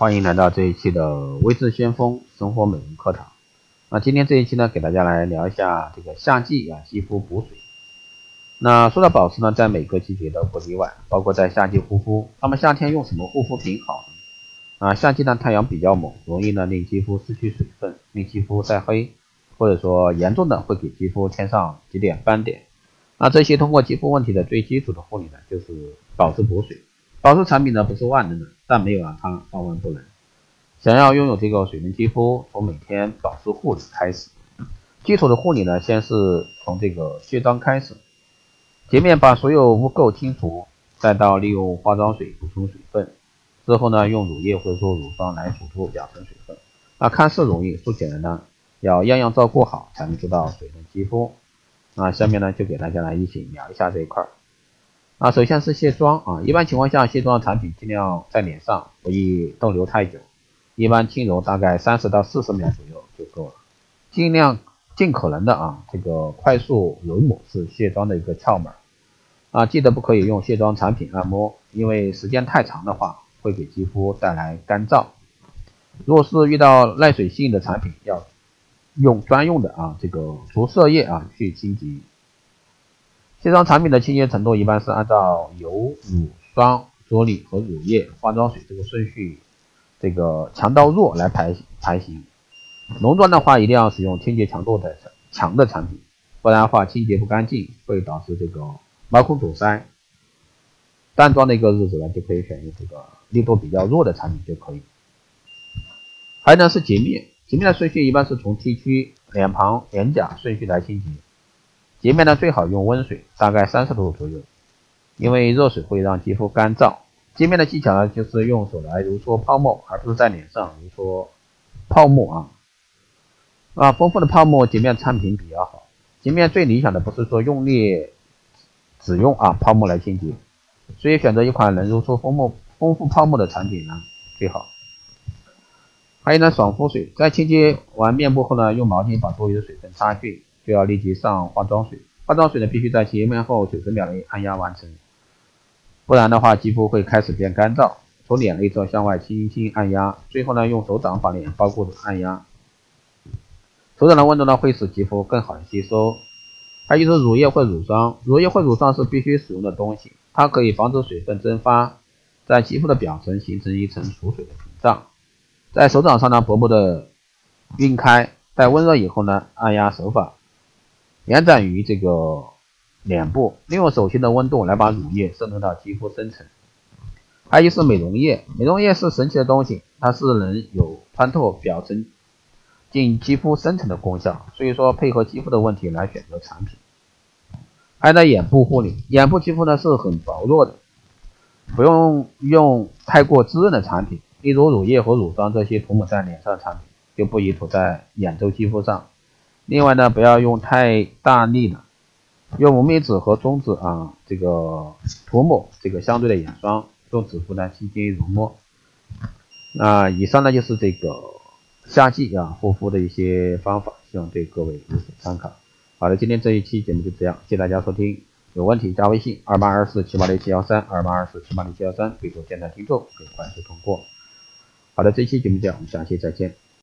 欢迎来到这一期的微智先锋生活美容课堂。那今天这一期呢，给大家来聊一下这个夏季啊肌肤补水。那说到保湿呢，在每个季节都不例外，包括在夏季护肤。那么夏天用什么护肤品好呢？啊，夏季呢太阳比较猛，容易呢令肌肤失去水分，令肌肤晒黑，或者说严重的会给肌肤添上几点斑点。那这些通过肌肤问题的最基础的护理呢，就是保湿补水。保湿产品呢不是万能的，但没有让它万万不能。想要拥有这个水嫩肌肤，从每天保湿护理开始。基础的护理呢，先是从这个卸妆开始，洁面把所有污垢清除，再到利用化妆水补充水分，之后呢用乳液或者说乳霜来辅助表层水分。那看似容易，说起来呢要样样照顾好，才能做到水嫩肌肤。那下面呢就给大家来一起聊一下这一块儿。啊，首先是卸妆啊，一般情况下卸妆产品尽量在脸上不宜逗留太久，一般轻柔大概三十到四十秒左右就够了。尽量尽可能的啊，这个快速揉抹是卸妆的一个窍门啊，记得不可以用卸妆产品按摩，因为时间太长的话会给肌肤带来干燥。如果是遇到耐水性的产品，要用专用的啊这个除色液啊去清洁。卸妆产品的清洁程度一般是按照油、乳霜、啫喱和乳液、化妆水这个顺序，这个强到弱来排排行。浓妆的话，一定要使用清洁强度的强的产品，不然的话清洁不干净会导致这个毛孔堵塞。淡妆的一个日子呢，就可以选用这个力度比较弱的产品就可以。还有呢是洁面，洁面的顺序一般是从 T 区、脸庞、脸颊顺序来清洁。洁面呢最好用温水，大概三十度左右，因为热水会让肌肤干燥。洁面的技巧呢，就是用手来揉搓泡沫，而不是在脸上揉搓泡沫啊。啊，丰富的泡沫洁面产品比较好。洁面最理想的不是说用力，只用啊泡沫来清洁，所以选择一款能揉搓丰沫丰富泡沫的产品呢最好。还有呢，爽肤水，在清洁完面部后呢，用毛巾把多余的水分擦去。就要立即上化妆水，化妆水呢必须在洁面后九十秒内按压完成，不然的话肌肤会开始变干燥。从脸内侧向外轻轻按压，最后呢用手掌把脸包裹住按压，手掌的温度呢会使肌肤更好的吸收。还有就是乳液或乳霜，乳液或乳霜是必须使用的东西，它可以防止水分蒸发，在肌肤的表层形成一层储水的屏障。在手掌上呢薄薄的晕开，待温热以后呢按压手法。延展于这个脸部，利用手心的温度来把乳液渗透到肌肤深层。还有就是美容液，美容液是神奇的东西，它是能有穿透表层、进肌肤深层的功效。所以说，配合肌肤的问题来选择产品。还有呢，眼部护理，眼部肌肤呢是很薄弱的，不用用太过滋润的产品，例如乳液和乳霜这些涂抹在脸上的产品，就不宜涂在眼周肌肤上。另外呢，不要用太大力的，用无名指和中指啊，这个涂抹这个相对的眼霜，用指腹呢轻轻揉摸。那以上呢就是这个夏季啊护肤的一些方法，希望对各位有所参考。好的，今天这一期节目就这样，谢谢大家收听。有问题加微信二八二四七八六七幺三二八二四七八六七幺三，备注电台听众可以快速通过。好的，这期节目这样，我们下期再见。